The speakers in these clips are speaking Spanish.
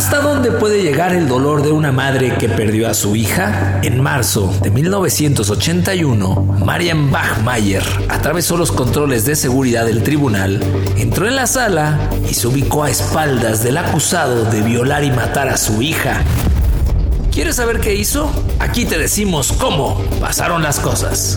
¿Hasta dónde puede llegar el dolor de una madre que perdió a su hija? En marzo de 1981, Marian Bachmayer atravesó los controles de seguridad del tribunal, entró en la sala y se ubicó a espaldas del acusado de violar y matar a su hija. ¿Quieres saber qué hizo? Aquí te decimos cómo pasaron las cosas.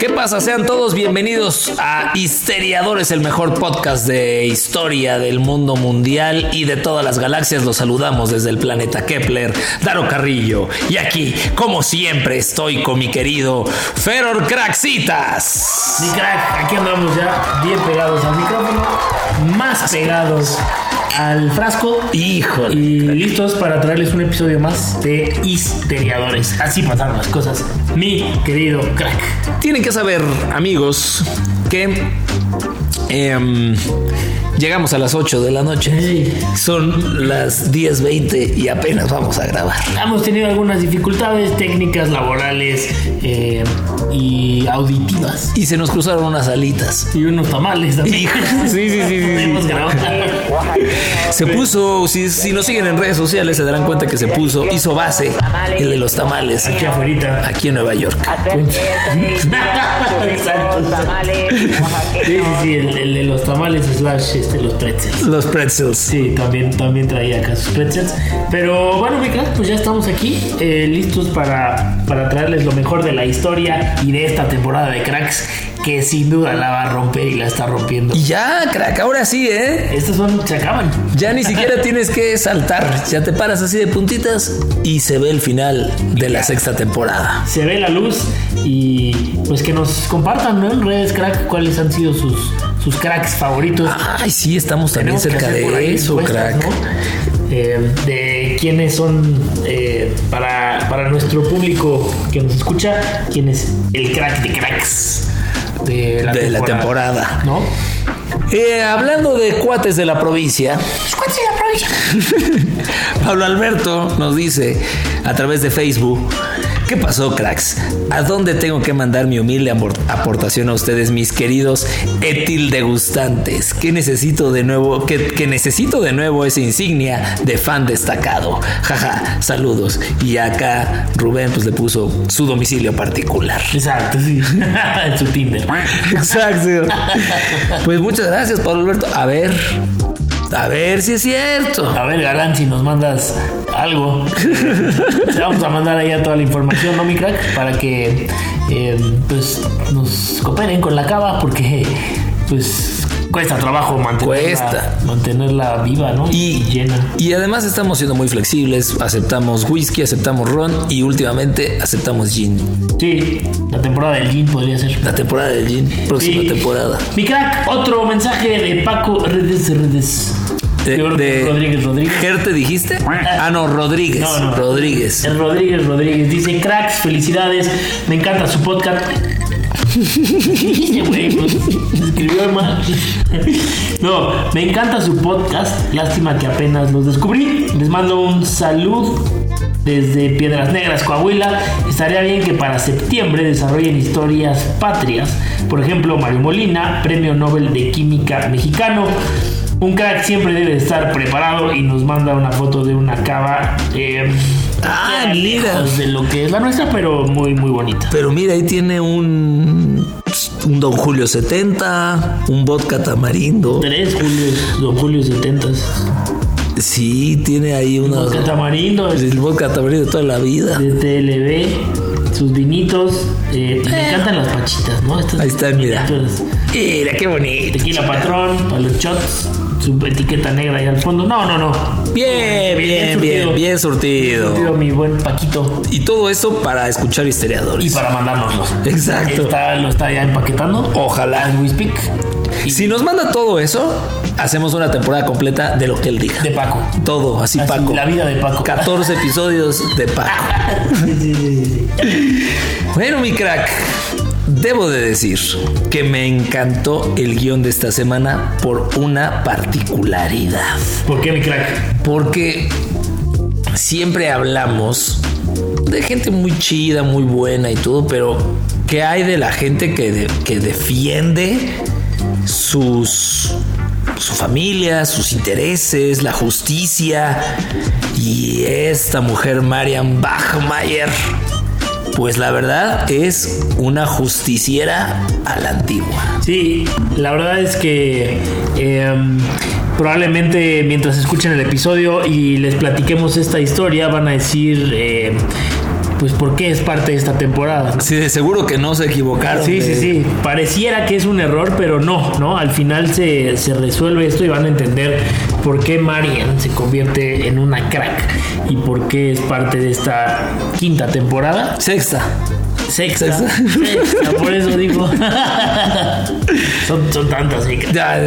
¿Qué pasa? Sean todos bienvenidos a Histeriadores, el mejor podcast de historia del mundo mundial y de todas las galaxias. Los saludamos desde el planeta Kepler, Daro Carrillo. Y aquí, como siempre, estoy con mi querido Feror Craxitas. Mi crack, aquí andamos ya bien pegados al micrófono, más pegados al frasco. Híjole. Y listos para traerles un episodio más de Histeriadores. Así pasaron las cosas, mi querido crack. Tienen que saber, amigos, que em, llegamos a las 8 de la noche. Son las 10.20 y apenas vamos a grabar. Hemos tenido algunas dificultades técnicas, laborales eh, y auditivas. Y se nos cruzaron unas alitas. Y unos tamales también. Sí, sí, sí, sí. Hemos grabado. Se puso, si, si nos siguen en redes sociales se darán cuenta que se puso, hizo base el de los tamales Aquí afuera. aquí en Nueva York. Exacto. Sí, sí, sí, el, de los tamales slash este, los pretzels. Los pretzels. Sí, también, también traía acá sus pretzels. Pero bueno, mi crack, pues ya estamos aquí, eh, listos para, para traerles lo mejor de la historia y de esta temporada de cracks, que sin duda la va a romper y la está rompiendo. Y ya, crack, ahora sí, ¿eh? Estos son, se acaban. Ya ni siquiera tienes que saltar. Ya te paras así de puntitas y se ve el final de la sexta temporada. Se ve la luz y pues que nos compartan ¿no? en redes crack cuáles han sido sus, sus cracks favoritos. Ay, sí, estamos también cerca de eso, crack. ¿no? Eh, de quiénes son eh, para, para nuestro público que nos escucha, quién es el crack de cracks de la, De la temporada. ¿No? Eh, hablando de cuates de la provincia, Pablo Alberto nos dice a través de Facebook, ¿qué pasó, cracks? ¿A dónde tengo que mandar mi humilde aportación a ustedes, mis queridos etil degustantes? ¿Qué necesito de nuevo? Que, que necesito de nuevo esa insignia de fan destacado. Jaja, saludos. Y acá Rubén pues le puso su domicilio particular. Exacto, sí. en su Tinder. Exacto. Pues muchas gracias, Pablo Alberto. A ver, a ver si es cierto. A ver, Galán, si nos mandas algo, te vamos a mandar allá toda la información, ¿no, mi crack? Para que eh, pues nos cooperen con la cava, porque pues cuesta trabajo mantenerla, Cuesta. mantenerla viva, ¿no? Y- llena. Y además estamos siendo muy flexibles. Aceptamos whisky, aceptamos ron y últimamente aceptamos gin. Sí, la temporada del gin podría ser. La temporada del gin, próxima Sí. temporada. Mi crack, otro mensaje de Paco Redes Redes. De, de- Rodríguez Rodríguez. ¿Gerte dijiste? Ah, no, Rodríguez. No, no. Rodríguez. El Rodríguez Rodríguez dice, cracks, felicidades, me encanta su podcast. Pues. No, me encanta su podcast. Lástima que apenas los descubrí. Les mando un salud desde Piedras Negras, Coahuila. Estaría bien que para septiembre desarrollen historias patrias. Por ejemplo, Mario Molina, Premio Nobel de Química mexicano. Un crack siempre debe estar preparado y nos manda una foto de una cava. eh, Ah, mira. lejos de lo que es la nuestra, pero muy, muy bonita. Pero mira, ahí tiene un, un Don Julio 70, un vodka tamarindo. Tres Julio, Don Julio 70. Sí, tiene ahí una. Vodka tamarindo El vodka tamarindo de toda la vida. de TLB, sus vinitos. eh, y me encantan las pachitas, ¿no? Estas Ahí están, mira. Mira, qué bonito. Tequila patrón, para los shots, su etiqueta negra ahí al fondo. No, no, no. Bien, bien, bien, bien surtido. Surtido, mi buen Paquito. Y todo eso para escuchar historiadores. Y para mandárnoslos. Exacto. Está, lo está ya empaquetando. Ojalá. We speak. Si nos manda todo eso, hacemos una temporada completa de lo que él diga. De Paco. Todo, así, Así, Paco. la vida de Paco. 14 episodios de Paco. Sí, sí, sí, sí. Bueno, mi crack, debo de decir que me encantó el guion de esta semana por una particularidad. ¿Por qué, mi crack? Porque siempre hablamos de gente muy chida, muy buena y todo, pero ¿qué hay de la gente que, de- que defiende sus su familia, sus intereses, la justicia y esta mujer Marian Bachmayer pues la verdad es una justiciera a la antigua. Sí, la verdad es que eh, probablemente mientras escuchen el episodio y les platiquemos esta historia van a decir eh, pues por qué es parte de esta temporada. Sí, de seguro que no se equivocaron. Sí, de- sí, sí. Pareciera que es un error, pero no, ¿no? Al final se, se resuelve esto y van a entender por qué Marian se convierte en una crack y por qué es parte de esta quinta temporada. Sexta. Sexta. Sexta. Sexta, por eso digo. son, son tantas, Ya,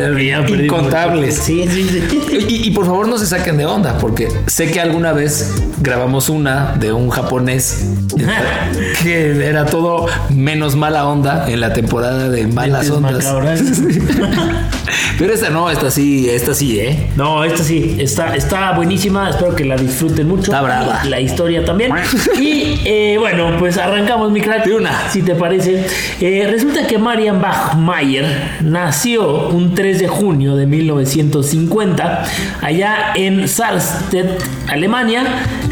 incontables. Sí, sí, sí. Y, y por favor no se saquen de onda, porque sé que alguna vez grabamos una de un japonés que era todo menos mala onda en la temporada de malas ondas. Pero esta no, esta sí, esta sí, ¿eh? No, esta sí, está, está buenísima. Espero que la disfruten mucho. Está brava. La historia también. Y eh, bueno, pues arrancamos, mi crack. De una. Si te parece. Eh, resulta que Marian Bachmayer nació un 3 de junio de 1950 allá en Salzstedt, Alemania.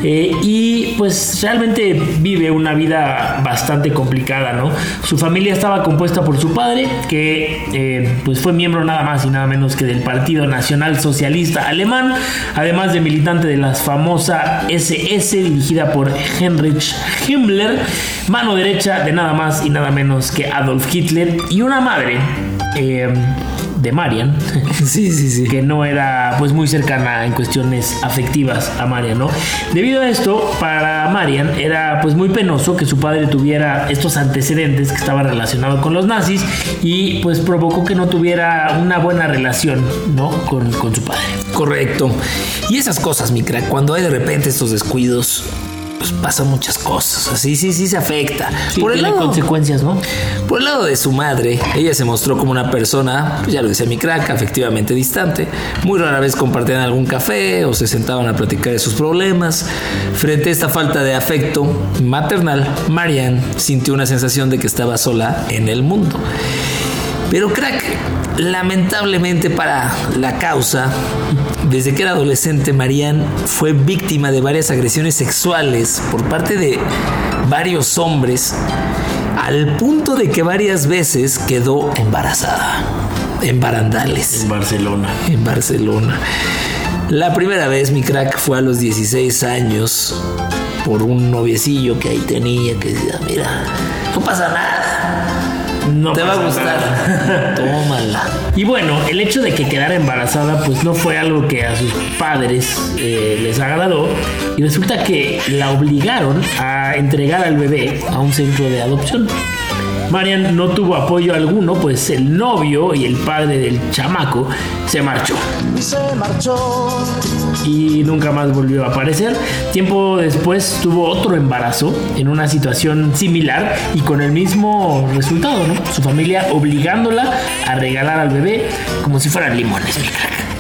Eh, y pues realmente vive una vida bastante complicada, ¿no? Su familia estaba compuesta por su padre, que eh, pues fue miembro nada más y nada menos que del Partido Nacional Socialista Alemán, además de militante de la famosa SS dirigida por Heinrich Himmler, mano derecha de nada más y nada menos que Adolf Hitler, y una madre eh, de Marian, Sí, sí, sí. que no era pues muy cercana en cuestiones afectivas a Marian, ¿no? Debido a esto, para Marian era pues muy penoso que su padre tuviera estos antecedentes que estaban relacionados con los nazis y pues provocó que no tuviera una buena relación, ¿no? Con, con su padre. Correcto. Y esas cosas, mi crack, cuando hay de repente estos descuidos, pues pasan muchas cosas. Así sí, sí se afecta. Sí, por, el lado, consecuencias, ¿no? por el lado de su madre, ella se mostró como una persona, pues ya lo decía mi crack, afectivamente distante. Muy rara vez compartían algún café o se sentaban a platicar de sus problemas. Frente a esta falta de afecto maternal, Marianne sintió una sensación de que estaba sola en el mundo. Pero crack, lamentablemente para la causa, desde que era adolescente, Marianne fue víctima de varias agresiones sexuales por parte de varios hombres, al punto de que varias veces quedó embarazada, en barandales, En Barcelona. en Barcelona. La primera vez, mi crack, fue a los 16 años por un noviecillo que ahí tenía que decía, mira, no pasa nada. No Te va a gustar. nada. Tómala. Y bueno, el hecho de que quedara embarazada pues no fue algo que a sus padres eh, les agradó y resulta que la obligaron a entregar al bebé a un centro de adopción. Marian no tuvo apoyo alguno pues el novio y el padre del chamaco se marchó y se marchó. y nunca más volvió a aparecer. Tiempo después tuvo otro embarazo en una situación similar y con el mismo resultado, ¿no? Su familia obligándola a regalar al bebé como si fueran limones.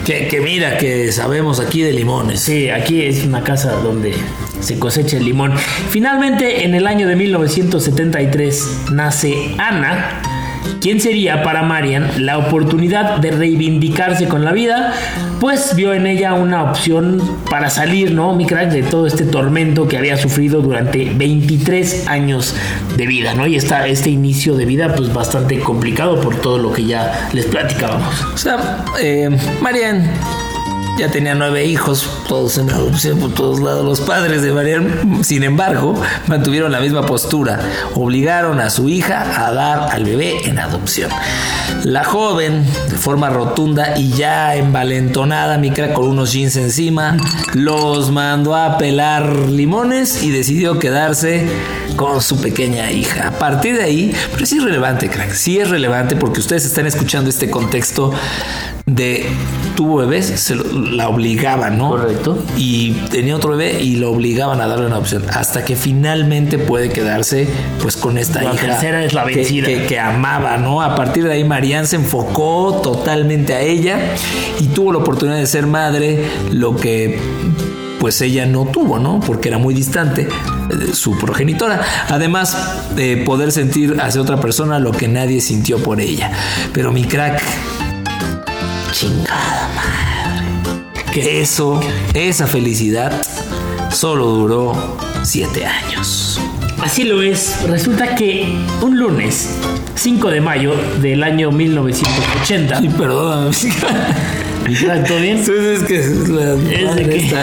Que, que mira, que sabemos aquí de limones. Sí, aquí es una casa donde se cosecha el limón. Finalmente, en el año de 1973, nace Ana, quien sería para Marian la oportunidad de reivindicarse con la vida, pues vio en ella una opción para salir, ¿no, mi crack, de todo este tormento que había sufrido durante 23 años de vida, ¿no? Y está este inicio de vida, pues bastante complicado por todo lo que ya les platicábamos. O sea, eh, Marian ya tenía nueve hijos, todos en adopción por todos lados. Los padres de Marian, sin embargo, mantuvieron la misma postura. Obligaron a su hija a dar al bebé en adopción. La joven, de forma rotunda y ya envalentonada, micra con unos jeans encima, los mandó a pelar limones y decidió quedarse con su pequeña hija. A partir de ahí, pero sí es relevante, crack, sí es relevante porque ustedes están escuchando este contexto de tuvo bebés, se lo- la obligaban, ¿no? Correcto. Y tenía otro bebé y lo obligaban a darle una opción. Hasta que finalmente puede quedarse pues con esta La hija. tercera es la que- vencida. Que, que amaba, ¿no? A partir de ahí Marianne se enfocó totalmente a ella y tuvo la oportunidad de ser madre, lo que pues ella no tuvo, ¿no? Porque era muy distante de su progenitora. Además de poder sentir hacia otra persona lo que nadie sintió por ella. Pero mi crack, chingada madre. Que eso, esa felicidad, solo duró siete años. Así lo es. Resulta que un lunes, 5 de mayo del año 1980. Sí, perdóname. ¿Mi crack, ¿Todo bien? Entonces es que es la Es de que-.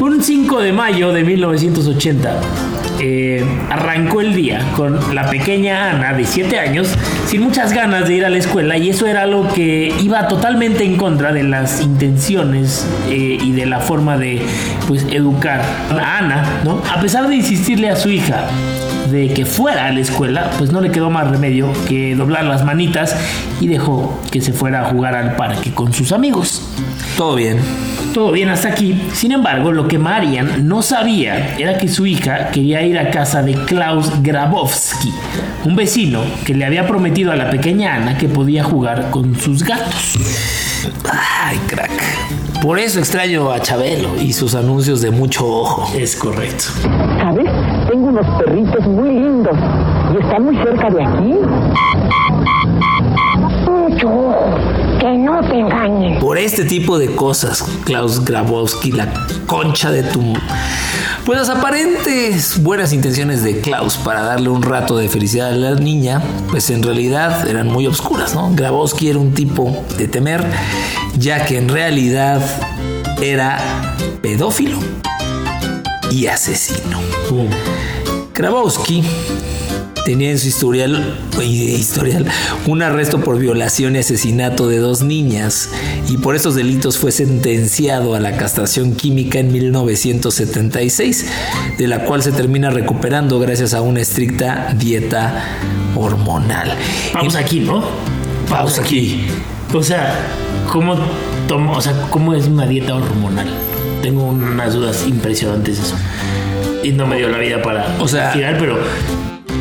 Un 5 de mayo de 1980 eh, arrancó el día con la pequeña Ana de 7 años sin muchas ganas de ir a la escuela y eso era algo que iba totalmente en contra de las intenciones eh, y de la forma de pues educar a Ana, ¿no? A pesar de insistirle a su hija de que fuera a la escuela, pues no le quedó más remedio que doblar las manitas y dejó que se fuera a jugar al parque con sus amigos. Todo bien. Todo bien hasta aquí. Sin embargo, lo que Marian no sabía era que su hija quería ir a casa de Klaus Grabowski, un vecino que le había prometido a la pequeña Ana que podía jugar con sus gatos. Ay, crack. Por eso extraño a Chabelo y sus anuncios de mucho ojo. Es correcto. ¿Sabes? Unos perritos muy lindos y están muy cerca de aquí. Mucho ojo, que no te engañen. Por este tipo de cosas, Klaus Grabowski, la concha de tu... Pues las aparentes buenas intenciones de Klaus para darle un rato de felicidad a la niña, pues en realidad eran muy obscuras, ¿no? Grabowski era un tipo de temer, ya que en realidad era pedófilo y asesino. Grabowski tenía en su historial, historial un arresto por violación y asesinato de dos niñas y por estos delitos fue sentenciado a la castración química en 1976, de la cual se termina recuperando gracias a una estricta dieta hormonal. Vamos aquí, ¿no? Vamos aquí. O sea, ¿cómo tomo, o sea, cómo es una dieta hormonal? Tengo unas dudas impresionantes eso. Y no me dio la vida para O sea- pero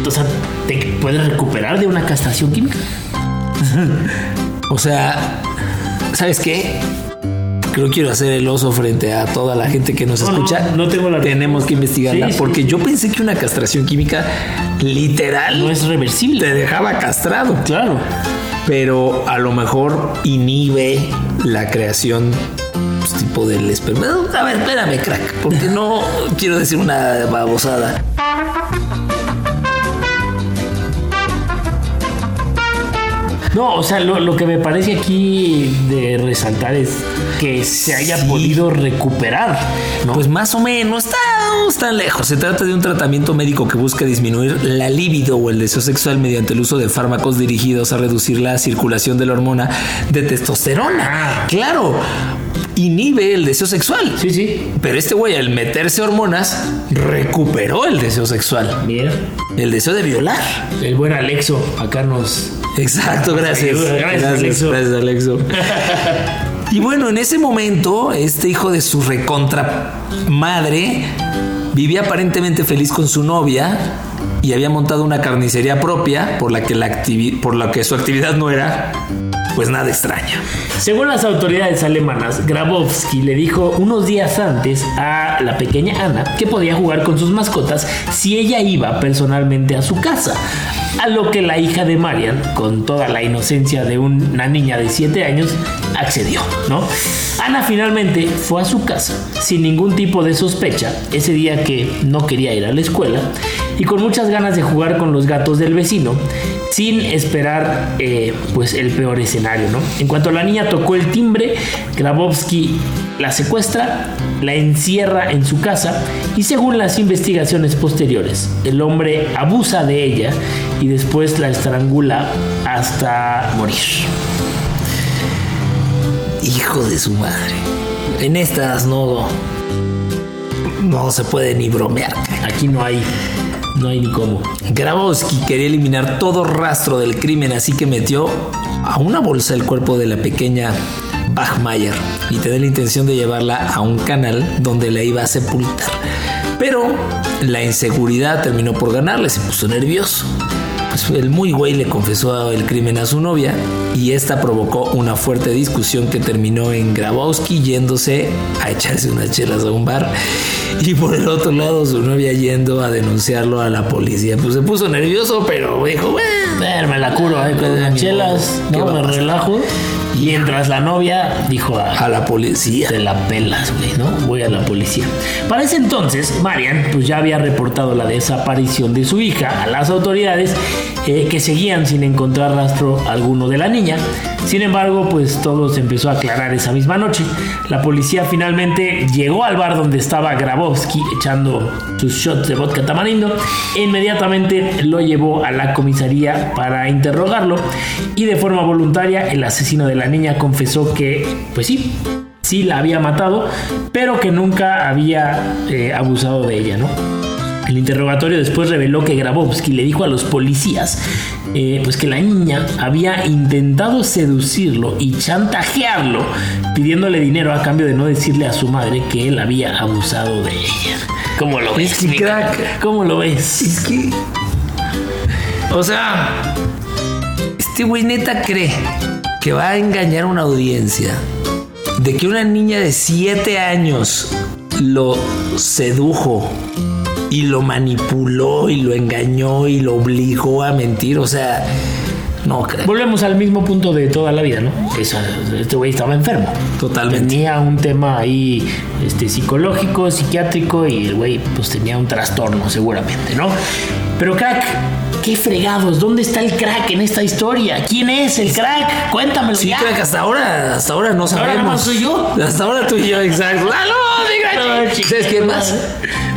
o sea, ¿te puedes recuperar de una castración química? O sea, ¿sabes qué? Creo que quiero hacer el oso frente a toda la gente que nos No, no, escucha. no tengo la Tenemos que investigarla Sí, sí, porque yo pensé que una castración química literal No es te reversible. dejaba castrado, Claro. pero a lo mejor inhibe la creación pues, tipo del esperma. A ver, espérame, crack, porque no quiero decir una babosada. No, o sea, lo, lo que me parece aquí de resaltar es que se haya Sí. podido recuperar, ¿no? Pues más o menos, está, no está lejos. Se trata de un tratamiento médico que busca disminuir la libido o el deseo sexual mediante el uso de fármacos dirigidos a reducir la circulación de la hormona de testosterona. Ah. Claro, inhibe el deseo sexual. sí, sí. Pero este güey al meterse hormonas recuperó el deseo sexual, Mira, el deseo de violar. el buen Alexo acá nos... Exacto, gracias. Gracias, Gracias, Alexo. gracias, Alexo. Y bueno, en ese momento, este hijo de su recontra madre vivía aparentemente feliz con su novia y había montado una carnicería propia por la que, la activi- por la que su actividad no era pues nada extraña. Según las autoridades alemanas, Grabowski le dijo unos días antes a la pequeña Ana que podía jugar con sus mascotas si ella iba personalmente a su casa. A lo que la hija de Marian, con toda la inocencia de una niña de 7 años, accedió, ¿no? Ana finalmente fue a su casa sin ningún tipo de sospecha ese día que no quería ir a la escuela y con muchas ganas de jugar con los gatos del vecino, sin esperar eh, pues el peor escenario. ¿no? En cuanto la niña tocó el timbre, Grabowski la secuestra, la encierra en su casa y según las investigaciones posteriores, el hombre abusa de ella y después la estrangula hasta morir. Hijo de su madre. En estas no. No se puede ni bromear. Aquí no hay, no hay ni cómo. Grabowski quería eliminar todo rastro del crimen, así que metió a una bolsa el cuerpo de la pequeña Bachmayer y tenía la intención de llevarla a un canal donde la iba a sepultar. Pero la inseguridad terminó por ganarle, se puso nervioso. El muy güey le confesó el crimen a su novia y esta provocó una fuerte discusión que terminó en Grabowski yéndose a echarse unas chelas a un bar y por el otro lado su novia yendo a denunciarlo a la policía. Pues se puso nervioso, pero dijo, bueno, me la curo, eh, con chelas, ¿Qué no, me relajo. Mientras la novia dijo a, a la policía. Te la pelas, güey, ¿no? Voy a la policía. Para ese entonces, Marian, pues ya había reportado la desaparición de su hija a las autoridades eh, que seguían sin encontrar rastro alguno de la niña. Sin embargo, pues todo se empezó a aclarar esa misma noche. La policía finalmente llegó al bar donde estaba Grabowski echando sus shots de vodka tamarindo e inmediatamente lo llevó a la comisaría para interrogarlo y de forma voluntaria el asesino de la niña confesó que, pues sí, sí la había matado, pero que nunca había eh, abusado de ella, ¿no? El interrogatorio después reveló que Grabowski le dijo a los policías eh, pues que la niña había intentado seducirlo y chantajearlo pidiéndole dinero a cambio de no decirle a su madre que él había abusado de ella. ¿Cómo lo ves? Es que, crack. crack? ¿Cómo lo ves? Es que. O sea. Este güey neta cree que va a engañar a una audiencia de que una niña de 7 años lo sedujo y lo manipuló y lo engañó y lo obligó a mentir. O sea, no creo. Volvemos al mismo punto de toda la vida, ¿no? Esa- este güey estaba enfermo. Totalmente. Tenía un tema ahí este, psicológico, psiquiátrico y el güey pues tenía un trastorno seguramente, ¿no? Pero crack, qué fregados, ¿dónde está el crack en esta historia? ¿Quién es el crack? Cuéntamelo Sí, ya. crack, hasta ahora, hasta ahora no ahora sabemos. más soy yo. Hasta ahora tú y yo, exacto. ¡Ah, no, mi ¿Sabes quién más?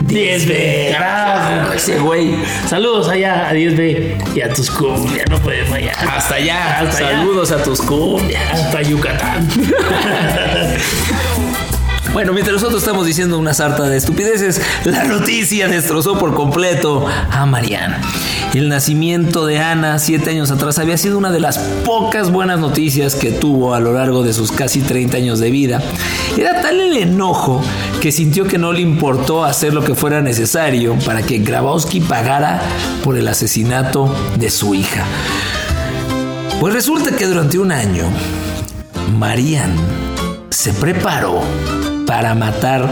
10B, carajo. Ese güey. Saludos allá a 10B y a tus cumbias, no puede fallar. Hasta allá. Hasta allá. Saludos a tus cumbias. Hasta Yucatán. Bueno, mientras nosotros estamos diciendo una sarta de estupideces, la noticia destrozó por completo a Mariana. El nacimiento de Ana siete años atrás había sido una de las pocas buenas noticias que tuvo a lo largo de sus casi 30 años de vida. Era tal el enojo que sintió que no le importó hacer lo que fuera necesario para que Grabowski pagara por el asesinato de su hija. Pues resulta que durante un año, Marian se preparó para matar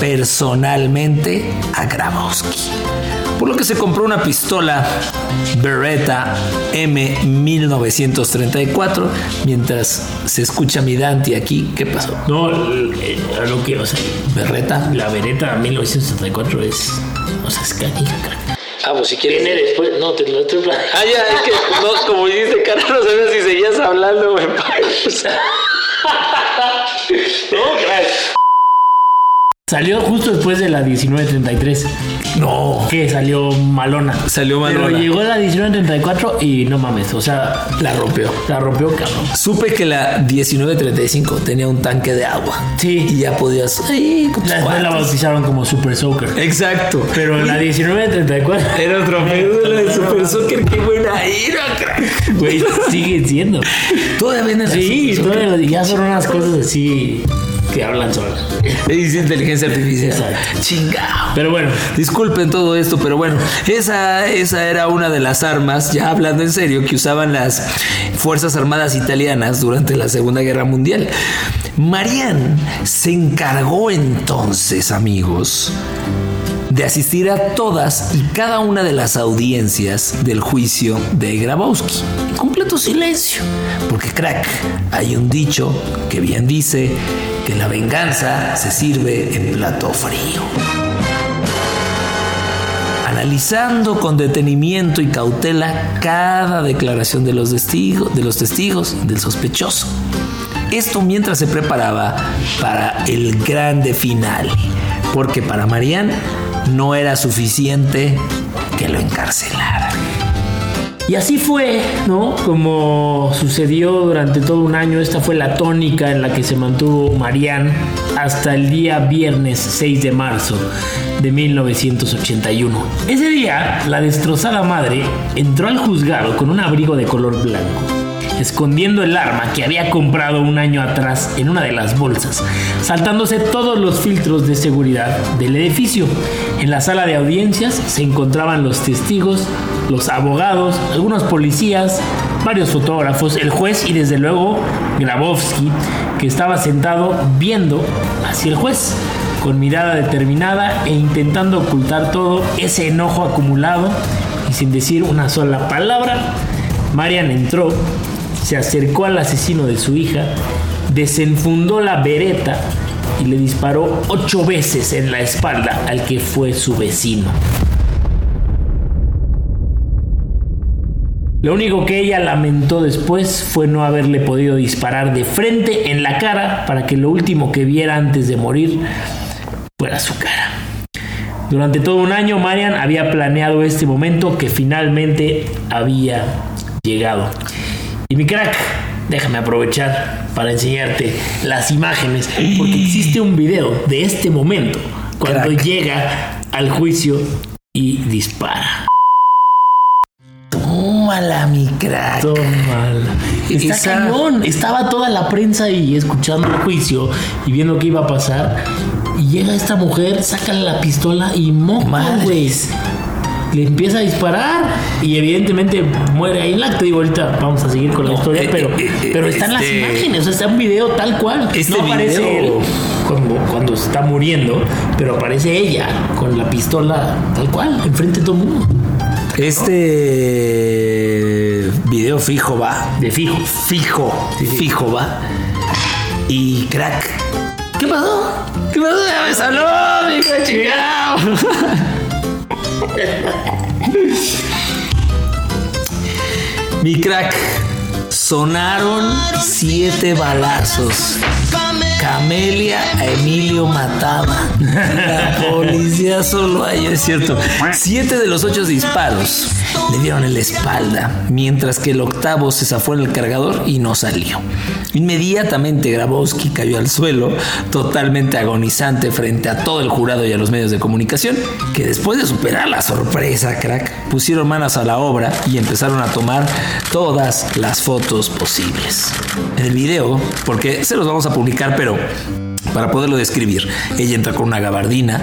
personalmente a Grabowski. Por lo que se compró una pistola Beretta M1934 mientras se escucha mi Dante aquí. ¿Qué pasó? No, eh, a lo que, o sea, Beretta. la Beretta 1974 es, o sea, es canija, crack. Ah, pues si Viene después, no, te lo estoy Ah, ya, es que no, como dijiste, cara, no sabía si seguías hablando, güey. No, crack. Salió justo después de la 1933, No, que salió malona. Salió Pero malona. llegó la 1934 y no mames, o sea, la rompió. la rompió cabrón. Supe que la 1935 tenía un tanque de agua. Sí. Y ya podías. Ay, la cuates. bautizaron como Super Soaker. Exacto. Pero la 1934, Era otro médula de Super Soccer. Qué buena ira, crack. güey, siguen siendo. Todavía venden Sí, así. todavía ya son unas cosas así que hablan solas. Dice inteligencia artificial. Chingao. Pero bueno, Disculpen todo esto, pero bueno, esa, esa era una de las armas, ya hablando en serio, que usaban las Fuerzas Armadas italianas durante la Segunda Guerra Mundial. Marianne se encargó entonces, amigos, de asistir a todas y cada una de las audiencias del juicio de Grabowski. En completo silencio, porque crack, hay un dicho que bien dice que la venganza se sirve en plato frío. Analizando con detenimiento y cautela cada declaración de los testigos, de los testigos del sospechoso. Esto mientras se preparaba para el grande final, porque para Marianne no era suficiente que lo encarcelara. Y así fue, ¿no? Como sucedió durante todo un año, esta fue la tónica en la que se mantuvo Marianne hasta el día viernes 6 de marzo de 1981. Ese día, la destrozada madre entró al juzgado con un abrigo de color blanco escondiendo el arma que había comprado un año atrás en una de las bolsas, saltándose todos los filtros de seguridad del edificio. En la sala de audiencias se encontraban los testigos, los abogados, algunos policías, varios fotógrafos, el juez y desde luego Grabowski, que estaba sentado viendo hacia el juez con mirada determinada e intentando ocultar todo ese enojo acumulado y sin decir una sola palabra, Marian entró se acercó al asesino de su hija, desenfundó la vereta y le disparó ocho veces en la espalda al que fue su vecino. Lo único que ella lamentó después fue no haberle podido disparar de frente en la cara para que lo último que viera antes de morir fuera su cara. Durante todo un año Marian había planeado este momento que finalmente había llegado. Y mi crack, déjame aprovechar para enseñarte las imágenes, porque existe un video de este momento cuando llega al juicio y dispara. Tómala, mi crack. Tómala. Está Esa- cañón. Estaba toda la prensa ahí escuchando el juicio y viendo qué iba a pasar. Y llega esta mujer, saca la pistola y Madres. güey. Le empieza a disparar y evidentemente muere ahí en la acto. Digo, ahorita vamos a seguir con la No, historia, eh, pero, eh, eh, pero están las este- imágenes, o sea, está un video tal cual. Este no aparece video- él cuando, cuando está muriendo, pero aparece ella con la pistola tal cual, enfrente de todo el mundo. Este video fijo va. De fijo. Fijo, fijo va. Y crack. ¿Qué pasó? ¿Qué pasó? Ya me saló, mi chingado. Mi crack. Sonaron siete balazos. Camelia a Emilio mataba. La policía solo hay, es cierto. Siete de los ocho disparos le dieron en la espalda, mientras que el octavo se zafó en el cargador y no salió. Inmediatamente Grabowski cayó al suelo, totalmente agonizante frente a todo el jurado y a los medios de comunicación, que después de superar la sorpresa, crack, pusieron manos a la obra y empezaron a tomar todas las fotos posibles. En el video, porque se los vamos a publicar, pero para poderlo describir, ella entra con una gabardina,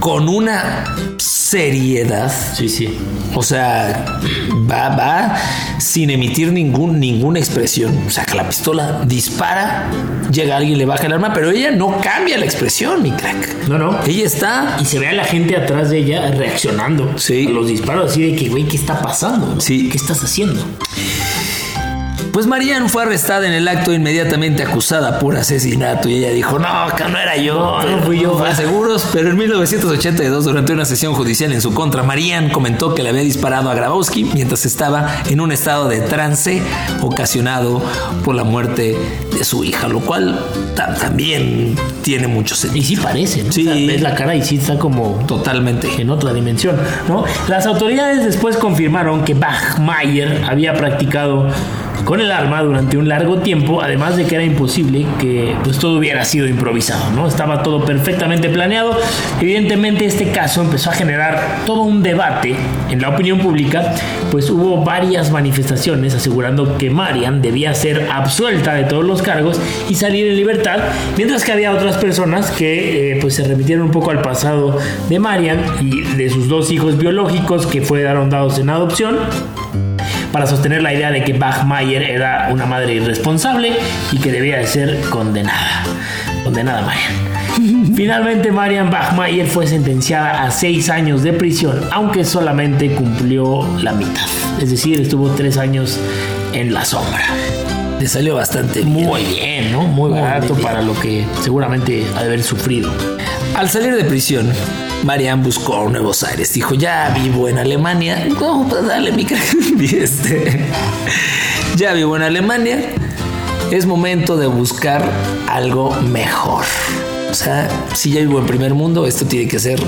con una seriedad. Sí, sí. O sea, va, va sin emitir ningún, ninguna expresión. Saca la pistola, dispara, llega alguien, le baja el arma, pero ella no cambia la expresión, mi crack. No, no. Ella está. Y se ve a la gente atrás de ella reaccionando Sí. a los disparos, así de que, güey, ¿qué está pasando? Sí. ¿Qué estás haciendo? Pues Marianne fue arrestada en el acto inmediatamente acusada por asesinato y ella dijo, no, que no era yo, No, no fui yo". Fue a seguros, pero en 1982 durante una sesión judicial en su contra, Marianne comentó que le había disparado a Grabowski mientras estaba en un estado de trance ocasionado por la muerte de su hija, lo cual ta- también tiene mucho Y sentido. sí parece, ¿no? Sí. O sea, ves la cara y sí está como Totalmente. en otra dimensión, ¿no? Las autoridades después confirmaron que Bachmayer había practicado con el arma durante un largo tiempo, además de que era imposible que pues todo hubiera sido improvisado, ¿no? Estaba todo perfectamente planeado. Evidentemente este caso empezó a generar todo un debate en la opinión pública, pues hubo varias manifestaciones asegurando que Marian debía ser absuelta de todos los cargos y salir en libertad, mientras que había otras personas que eh, pues se remitieron un poco al pasado de Marian y de sus dos hijos biológicos que fueron dados en adopción para sostener la idea de que Bachmayer era una madre irresponsable y que debía de ser condenada. Condenada Marian. Finalmente Marian Bachmayer fue sentenciada a seis años de prisión, aunque solamente cumplió la mitad. Es decir, estuvo tres años en la sombra. Le salió bastante bien. Muy bien, ¿no? Muy barato para lo que seguramente ha de haber sufrido. Al salir de prisión, Marianne buscó nuevos aires. Dijo, ya vivo en Alemania. No, pues dale, mi. Este, ya vivo en Alemania. Es momento de buscar algo mejor. O sea, si ya vivo en primer mundo, esto tiene que ser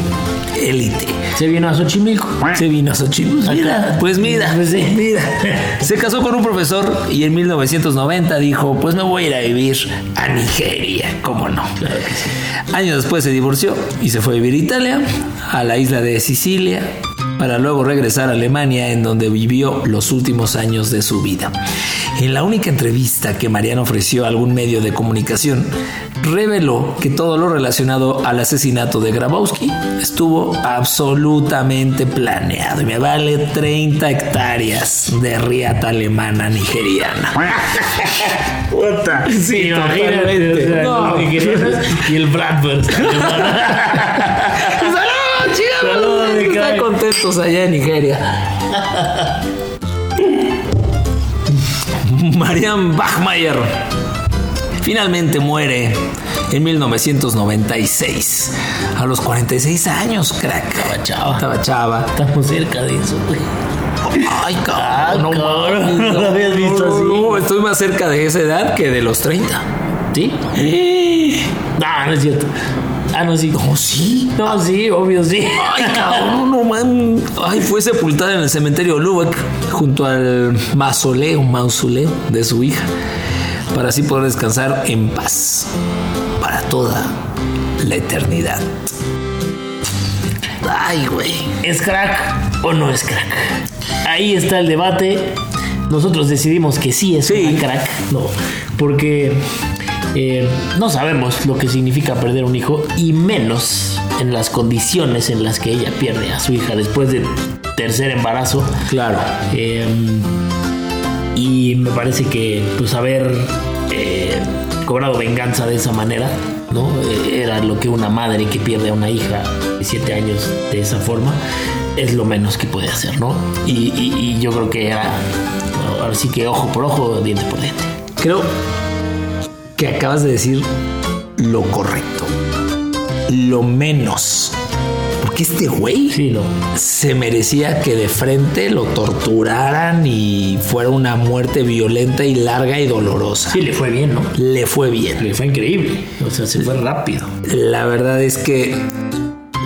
élite. Se vino a Xochimilco. Se vino a Xochimilco. Mira, pues mira, Pues sí. mira. Se casó con un profesor y en 1990 dijo, pues me voy a ir a vivir a Nigeria. ¿Cómo no? Años después se divorció y se fue a vivir a Italia, a la isla de Sicilia, para luego regresar a Alemania en donde vivió los últimos años de su vida. En la única entrevista que Mariana ofreció a algún medio de comunicación, reveló que todo lo relacionado al asesinato de Grabowski estuvo absolutamente planeado y me vale 30 hectáreas de riata alemana nigeriana. Puta. Sí, imagínate. totalmente. o sea, No. los nigerianos y el Bradford. ¡Saludos, Saludos, mi Están contentos allá en Nigeria. Marianne Bachmayer finalmente muere en 1996 a los 46 años, crack. Estaba chava. Estaba chava. Estamos cerca de eso, güey. Ay, cabrón, no, cabrón, no lo habías visto así. no, estoy más cerca de esa edad que de los 30. ¿Sí? No, no es cierto. Ah, no, sí. No, sí. No, sí, obvio, sí. Ay, cabrón, no man. Ay, fue sepultada en el cementerio Lubbock junto al mausoleo, mausoleo de su hija, para así poder descansar en paz para toda la eternidad. Ay, güey. ¿Es crack o no es crack? Ahí está el debate. Nosotros decidimos que sí es Sí. una crack, no, porque eh, no sabemos lo que significa perder un hijo y menos en las condiciones en las que ella pierde a su hija después del tercer embarazo. Claro. Eh, y me parece que pues haber eh, cobrado venganza de esa manera, ¿no? Eh, era lo que una madre que pierde a una hija de 7 años de esa forma es lo menos que puede hacer, ¿no? Y, y- y yo creo que era, ahora sí que ojo por ojo, diente por diente. Creo que acabas de decir lo correcto. Lo menos. Porque este güey Sí, no. se merecía que de frente lo torturaran y fuera una muerte violenta y larga y dolorosa. Sí, le fue bien, ¿no? Le fue bien. Le fue increíble. O sea, se fue rápido. La verdad es que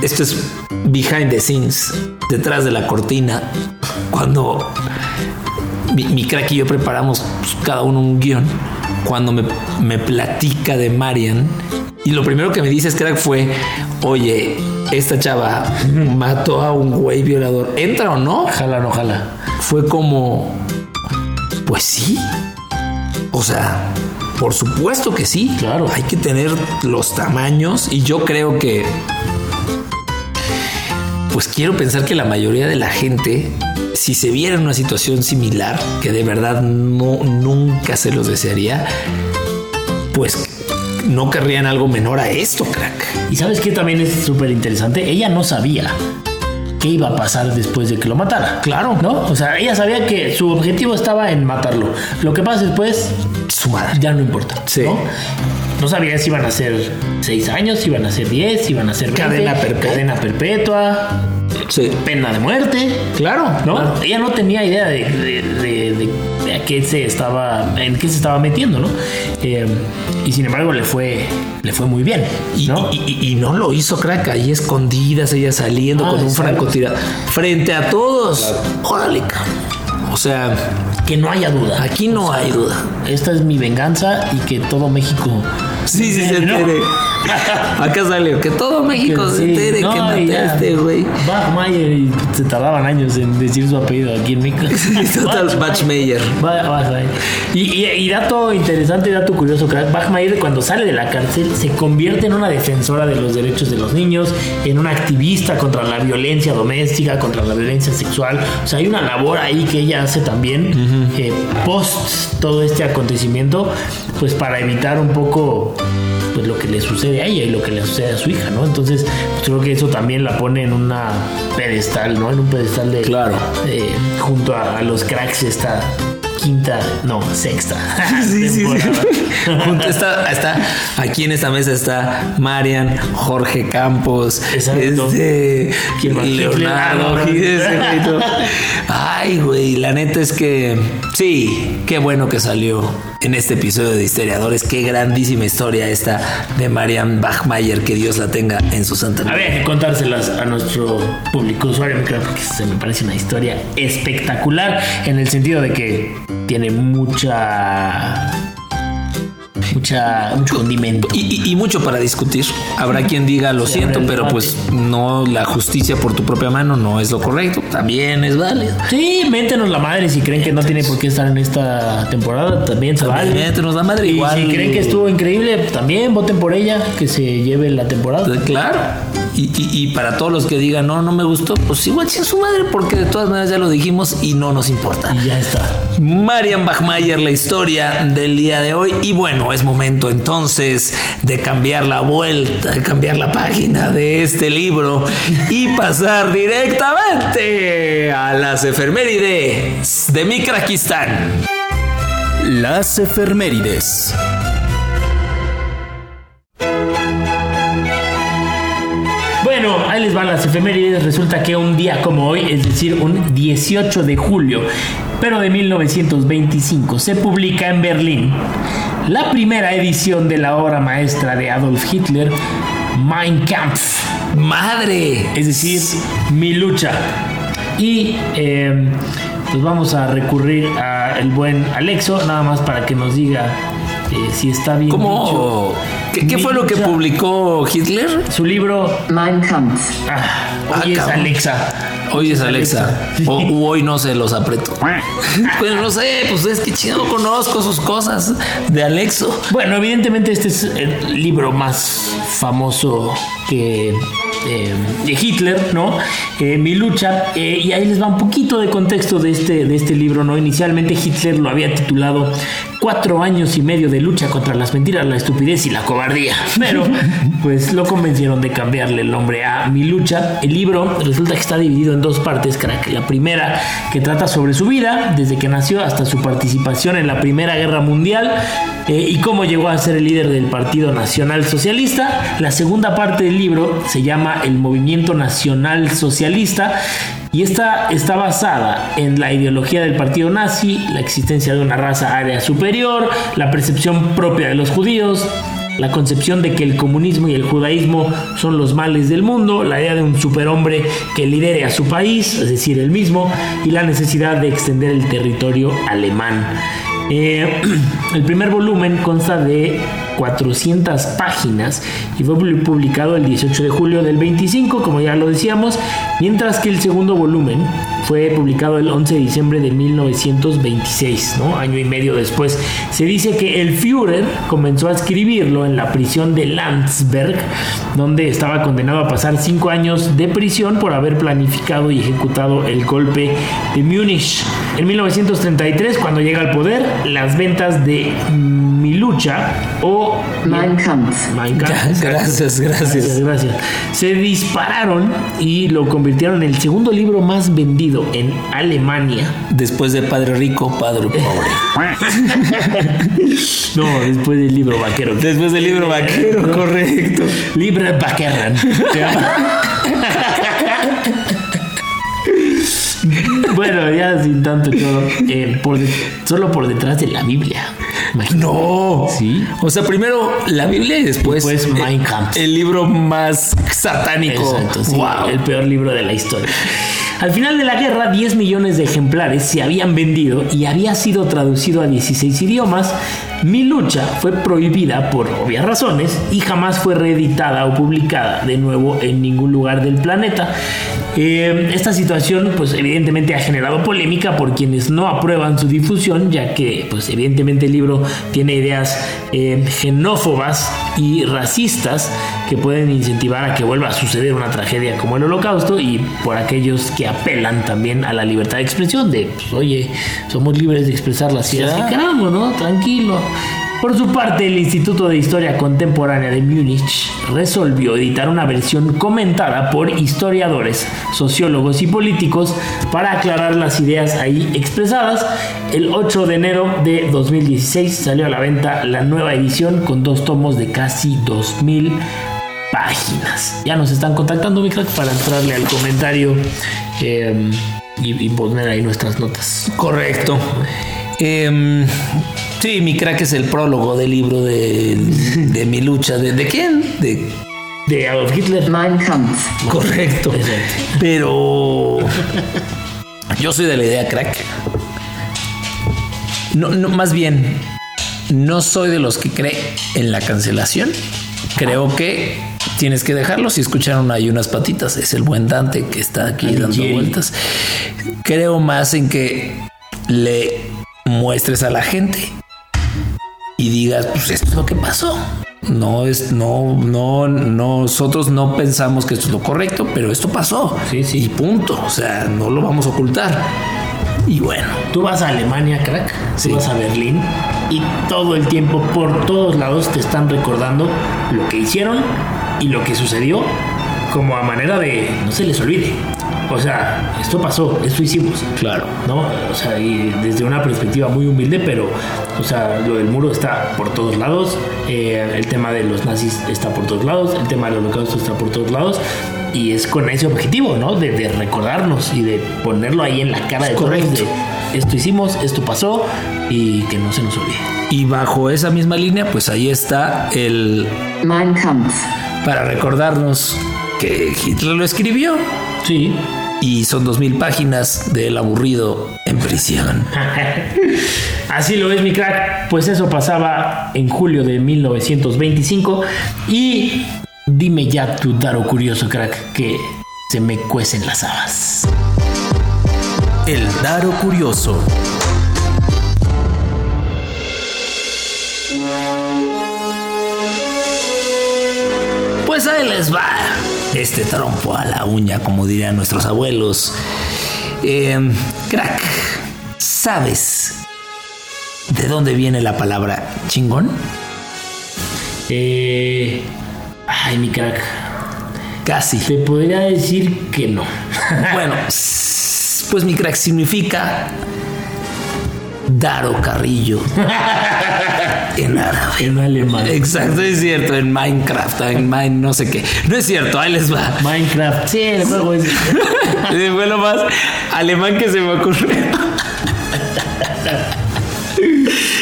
esto es behind the scenes, detrás de la cortina. Cuando mi, mi crack y yo preparamos pues, cada uno un guion, cuando me, me platica de Marian, y lo primero que me dice es crack fue, oye, esta chava mató a un güey violador, ¿entra o no? Ojalá, no, ojalá. Fue como, pues sí. O sea, por supuesto que sí. Claro. Hay que tener los tamaños y yo creo que, pues quiero pensar que la mayoría de la gente, si se viera en una situación similar, que de verdad no, nunca se los desearía, pues no querrían algo menor a esto, crack. Y sabes que también es súper interesante. Ella no sabía qué iba a pasar después de que lo matara. Claro. ¿No? O sea, ella sabía que su objetivo estaba en matarlo. Lo que pasa después Su madre. ya no importa. Sí. ¿no? No sabía si iban a ser 6 años, si iban a ser 10, si iban a ser 20, Cadena perpetua. cadena perpetua, Sí. pena de muerte. Claro, ¿no? claro. Ella no tenía idea de, de- de- de- de a qué se estaba, en qué se estaba metiendo, ¿no? Eh, y sin embargo le fue, le fue muy bien, Y, ¿no? y- y- y no lo hizo crack ahí escondidas, ella saliendo Ah, con un francotirador frente a todos. Órale, cabrón. O sea, que no haya duda. aquí no O sea, hay duda. Esta es mi venganza y que todo México. Sí, sí, se ¿no? entere. Acá salió que todo México se sí, entere no, que maté a este güey. Bachmayer y se tardaban años en decir su apellido aquí en México. Total, Bachmayer. Y, y- y dato interesante, dato curioso, crack, Bachmayer cuando sale de la cárcel se convierte en una defensora de los derechos de los niños, en una activista contra la violencia doméstica, contra la violencia sexual. O sea, hay una labor ahí que ella hace también eh, post todo este acontecimiento, pues para evitar un poco pues lo que le sucede a ella y lo que le sucede a su hija, ¿no? Entonces, pues, creo que eso también la pone en una pedestal, ¿no? En un pedestal de Claro. eh, junto a, a los cracks esta quinta, no, sexta. Sí, sí, sí. Junto está, está, aquí en esta mesa está Marian, Jorge Campos, Exacto. este, ¿Quién más? Leonardo, Ay, güey, la neta es que sí, qué bueno que salió en este episodio de Historiadores. Qué grandísima historia esta de Marian Bachmayer, que Dios la tenga en su santa. Habría que contárselas a nuestro público usuario, porque se me parece una historia espectacular en el sentido de que tiene mucha. Mucha. mucho condimento. Y, y- y mucho para discutir. Habrá quien diga, lo Sí, siento, pero pues no, la justicia por tu propia mano no es lo correcto. También es válido. Sí, méntenos la madre si creen que no tiene por qué estar en esta temporada, también se vale. Métenos la madre Y igual. si creen que estuvo increíble, también voten por ella, que se lleve la temporada. Claro. Y, y- y para todos los que digan, no, no me gustó, pues igual sin su madre, porque de todas maneras ya lo dijimos y no nos importa. Y ya está. Marian Bachmayer, la historia del día de hoy. Y bueno, es momento entonces de cambiar la vuelta, de cambiar la página de este libro y pasar directamente a las efemérides de Mikrakistán. Las efemérides. Bueno, ahí les van las efemérides. Resulta que un día como hoy, es decir, un 18 de julio, pero de 1925, se publica en Berlín la primera edición de la obra maestra de Adolf Hitler, Mein Kampf. ¡Madre! es decir, mi lucha. Y eh, pues vamos a recurrir al buen Alexo, nada más para que nos diga eh, si está bien ¿Cómo? dicho. ¿Qué, fue lo que publicó Hitler? Su libro, Mein Kampf. ah, Ah, hoy es cabrón. Alexa. Hoy es Alexa. O u hoy no se los aprieto. Pues no sé, pues es que chido conozco sus cosas de Alexo. Bueno, evidentemente este es el libro más famoso que eh, de Hitler, ¿no? Eh, Mi lucha. eh, y ahí les va un poquito de contexto de este, de este libro, ¿no? Inicialmente Hitler lo había titulado Cuatro años y medio de lucha contra las mentiras, la estupidez y la cobardía. Pero, pues lo convencieron de cambiarle el nombre a Mi lucha. El libro resulta que está dividido en dos partes, crack. La primera que trata sobre su vida, desde que nació hasta su participación en la Primera Guerra Mundial eh, y cómo llegó a ser el líder del Partido Nacional Socialista. La segunda parte del libro se llama El Movimiento Nacional Socialista y esta está basada en la ideología del partido nazi, la existencia de una raza área superior, la percepción propia de los judíos, la concepción de que el comunismo y el judaísmo son los males del mundo, la idea de un superhombre que lidere a su país, es decir, el mismo, y la necesidad de extender el territorio alemán. Eh, el primer volumen consta de 400 páginas y fue publicado el 18 de julio del 25, como ya lo decíamos, mientras que el segundo volumen fue publicado el 11 de diciembre de 1926, ¿no? año y medio después. Se dice que el Führer comenzó a escribirlo en la prisión de Landsberg, donde estaba condenado a pasar cinco años de prisión por haber planificado y ejecutado el golpe de Múnich. En 1933, cuando llega al poder, las ventas de Mi Lucha o Mein Kampf. Mein Kampf, Ya, gracias, gracias. gracias. Se dispararon y lo convirtieron en el segundo libro más vendido en Alemania. Después de Padre Rico, Padre Pobre. No, después del libro vaquero. Después del libro vaquero, correcto. Libre Vaquerran. Bueno, ya sin tanto choro. eh, por de- solo por detrás de la Biblia. No. Sí. O sea, primero la Biblia y después, el libro más satánico. Exacto, sí, Wow. el peor libro de la historia. Al final de la guerra, 10 millones de ejemplares se habían vendido y había sido traducido a 16 idiomas. Mi lucha fue prohibida por obvias razones y jamás fue reeditada o publicada de nuevo en ningún lugar del planeta. Eh, esta situación, pues evidentemente ha generado polémica por quienes no aprueban su difusión, ya que, pues evidentemente el libro tiene ideas eh, xenófobas y racistas que pueden incentivar a que vuelva a suceder una tragedia como el holocausto y por aquellos que apelan también a la libertad de expresión de, pues, oye, somos libres de expresar las ideas que queramos, ¿no? Tranquilo. Por su parte, el Instituto de Historia Contemporánea de Múnich resolvió editar una versión comentada por historiadores, sociólogos y políticos para aclarar las ideas ahí expresadas. El 8 de enero de 2016 salió a la venta la nueva edición con dos tomos de casi 2000 páginas. Ya nos están contactando, mi crack, para entrarle al comentario eh, y, y poner ahí nuestras notas. Correcto. Em, sí, mi crack es el prólogo del libro de, de mi lucha. ¿De, de quién? De De Adolf Hitler. Mein Kampf. Correcto. Pero yo soy de la idea, crack. No, no, más bien, no soy de los que cree en la cancelación. Creo que tienes que dejarlo. Si escucharon ahí unas patitas, es el buen Dante que está aquí dando vueltas. Creo más en que le muestres a la gente y digas, pues esto es lo que pasó. No es, no, no, nosotros no pensamos que esto es lo correcto, pero esto pasó. Sí, sí. Y punto. O sea, no lo vamos a ocultar. Y bueno, Tú vas a Alemania, crack. Sí. Tú vas a Berlín. Y todo el tiempo, por todos lados, te están recordando lo que hicieron y lo que sucedió como a manera de no se les olvide. O sea, esto pasó, esto hicimos. claro. ¿no? O sea, y desde una perspectiva muy humilde, pero, o sea, lo del muro está por todos lados, eh, el tema de los nazis está por todos lados, el tema del holocausto está por todos lados, y es con ese objetivo, ¿no? De, de recordarnos y de ponerlo ahí en la cara de todos, Correcto. de esto hicimos, esto pasó, y que no se nos olvide. Y bajo esa misma línea, pues ahí está el Mein Kampf. para recordarnos que Hitler lo escribió Sí. Y son dos mil páginas del aburrido en prisión. Así lo es, mi crack. Pues eso pasaba en julio de 1925. Y dime ya tu daro curioso, crack, que se me cuecen las habas. El Daro Curioso. Pues ahí les va este trompo a la uña, como dirían nuestros abuelos. Eh, crack, ¿sabes de dónde viene la palabra chingón? Eh, ay, mi crack. Casi. Te podría decir que no. Bueno, pues mi crack significa Daro Carrillo en árabe. en alemán. Exacto, es cierto, en Minecraft, en Mine no sé qué. No es cierto, ahí les va. Minecraft. Sí, el juego es. Fue lo más alemán que se me ocurrió.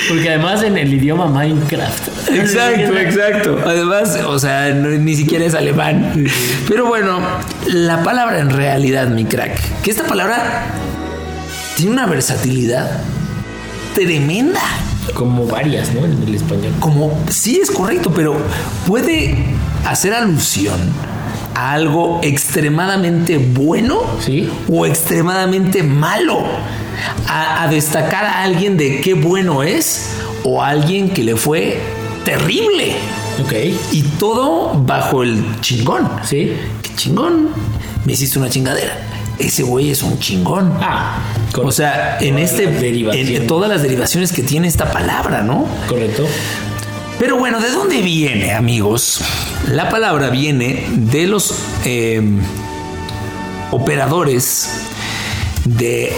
Porque además en el idioma Minecraft. Exacto, exacto. Además, o sea, no- ni siquiera es alemán. Pero bueno, la palabra en realidad, mi crack, que esta palabra tiene una versatilidad tremenda. Como varias, ¿no? En el español. Como, sí es correcto, pero puede hacer alusión a algo extremadamente bueno Sí. o extremadamente malo. A, a destacar a alguien de qué bueno es o a alguien que le fue terrible. Ok. Y todo bajo el chingón. Sí. ¿Qué chingón? Me hiciste una chingadera. Ese güey es un chingón. Ah, o sea, en todas este, las en todas las derivaciones que tiene esta palabra, ¿no? Correcto. Pero bueno, ¿de dónde viene, amigos? La palabra viene de los eh, operadores de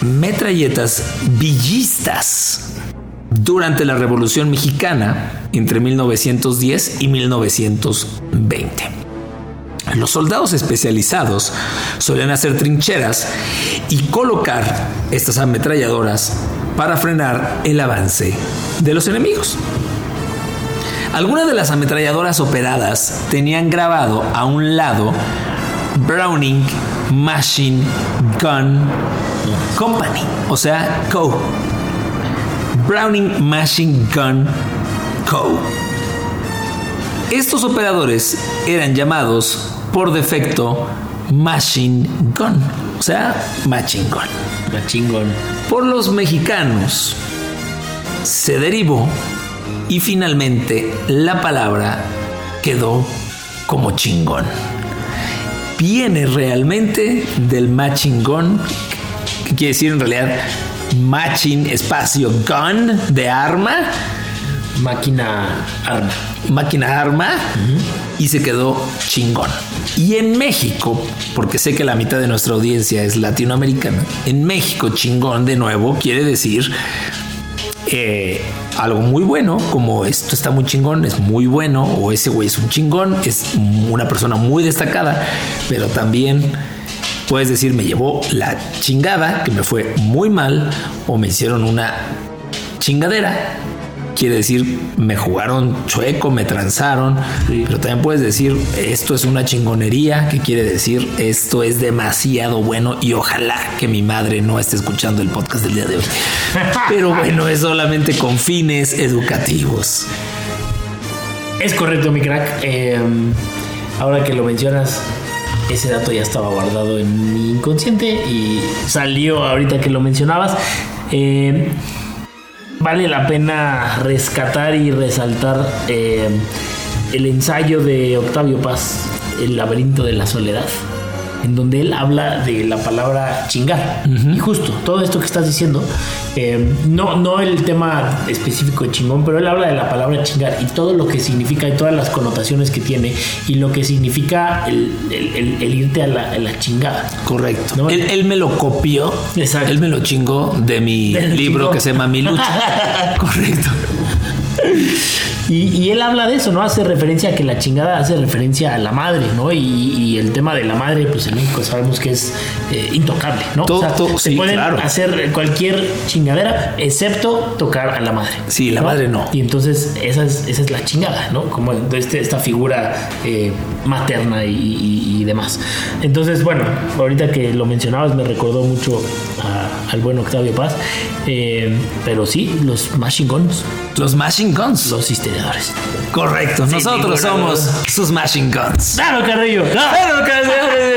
metralletas villistas durante la Revolución Mexicana entre 1910 y 1920. Los soldados especializados solían hacer trincheras y colocar estas ametralladoras para frenar el avance de los enemigos. Algunas de las ametralladoras operadas tenían grabado a un lado Browning Machine Gun Company, o sea, Co. Browning Machine Gun Co. Estos operadores eran llamados por defecto Machine Gun, o sea, Machine Gun La chingón. por los mexicanos se derivó y finalmente la palabra quedó como chingón. Viene realmente del machingón, que quiere decir en realidad matching espacio gun de arma, máquina arma. máquina arma y se quedó chingón. Y en México, porque sé que la mitad de nuestra audiencia es latinoamericana, en México chingón de nuevo quiere decir eh, algo muy bueno, como esto está muy chingón, es muy bueno, o ese güey es un chingón, es una persona muy destacada, pero también puedes decir me llevó la chingada, que me fue muy mal, o me hicieron una chingadera. Quiere decir, me jugaron chueco, me transaron, pero también puedes decir, esto es una chingonería, que quiere decir, esto es demasiado bueno y ojalá que mi madre no esté escuchando el podcast del día de hoy. Pero bueno, es solamente con fines educativos. Es correcto, mi crack. Eh, ahora que lo mencionas, ese dato ya estaba guardado en mi inconsciente y salió ahorita que lo mencionabas. Eh, vale la pena rescatar y resaltar eh, el ensayo de Octavio Paz, El laberinto de la soledad, en donde él habla de la palabra chingar. Y justo, todo esto que estás diciendo, eh, no, no el tema específico de chingón, pero él habla de la palabra chingar y todo lo que significa y todas las connotaciones que tiene y lo que significa el, el- el- el irte a la, a la chingada. Correcto. No, él, él me lo copió. Exacto. Él me lo chingó de mi libro chingón. que se llama Mi Lucha. Correcto. Y, y él habla de eso, ¿no? Hace referencia a que la chingada hace referencia a la madre, ¿no? Y, y el tema de la madre, pues en México sabemos que es eh, intocable, ¿no? Todo- todo- se sí, pueden claro. hacer cualquier chingadera, excepto tocar a la madre. Sí, la madre no. Y entonces esa es, esa es la chingada, ¿no? Como este- esta figura eh, materna y, demás. Entonces, bueno, ahorita que lo mencionabas me recordó mucho a- al buen Octavio Paz. Eh, pero sí, los más chingones, Los Machine Guns. los Correcto. Nosotros somos duda. sus Machine Guns. ¡Claro, Carrillo!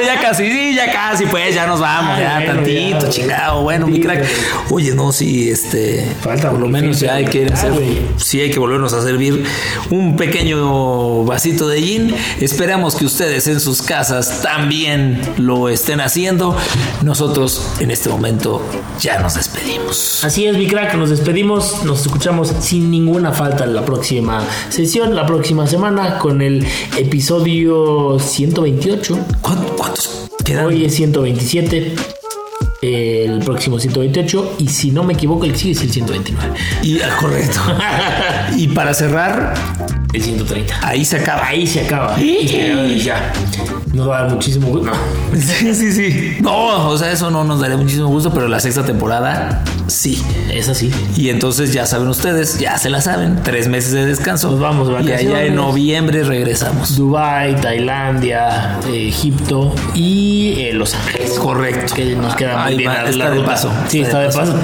Ya casi, sí, ya casi, pues ya nos vamos, Ay, ya bueno, tantito, ya. chingado. Bueno, mi crack. Oye, no, sí, este. Falta por lo menos ya hay que hacer. Sí, hay que volvernos a servir un pequeño vasito de gin. Esperamos que ustedes en sus casas también lo estén haciendo. Nosotros en este momento ya nos despedimos. Así es, mi crack, nos despedimos, nos escuchamos sin ninguna falta la próxima sesión, la próxima semana, con el episodio 128. ¿Cuán- ¿Cuántos quedan? Hoy es 127. El próximo 128 y si no me equivoco el sigue es el 129 Y, ah, correcto. y para cerrar, el 130 ahí se acaba. ahí se acaba y ya nos va a dar muchísimo gusto No. Sí, sí, sí. No, o sea, eso no nos daría muchísimo gusto, pero la sexta temporada sí. es así Y entonces ya saben ustedes, ya se la saben, tres meses de descanso. Nos vamos de Y allá vacaciones. en noviembre regresamos. Dubai Tailandia eh, Egipto y eh, Los Ángeles Correcto. que nos queda muy Ahí bien va, la está de paso. sí está de paso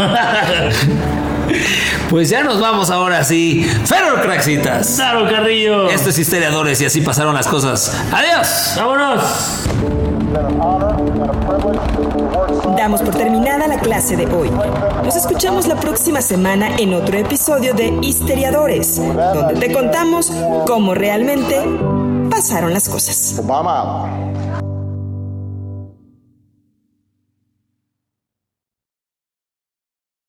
Pues ya nos vamos ahora sí. Ferro Craxitas. claro Carrillo Esto es Historiadores y así pasaron las cosas. Adiós. vámonos Damos por terminada la clase de hoy. Nos escuchamos la próxima semana en otro episodio de Histeriadores, donde te contamos cómo realmente pasaron las cosas.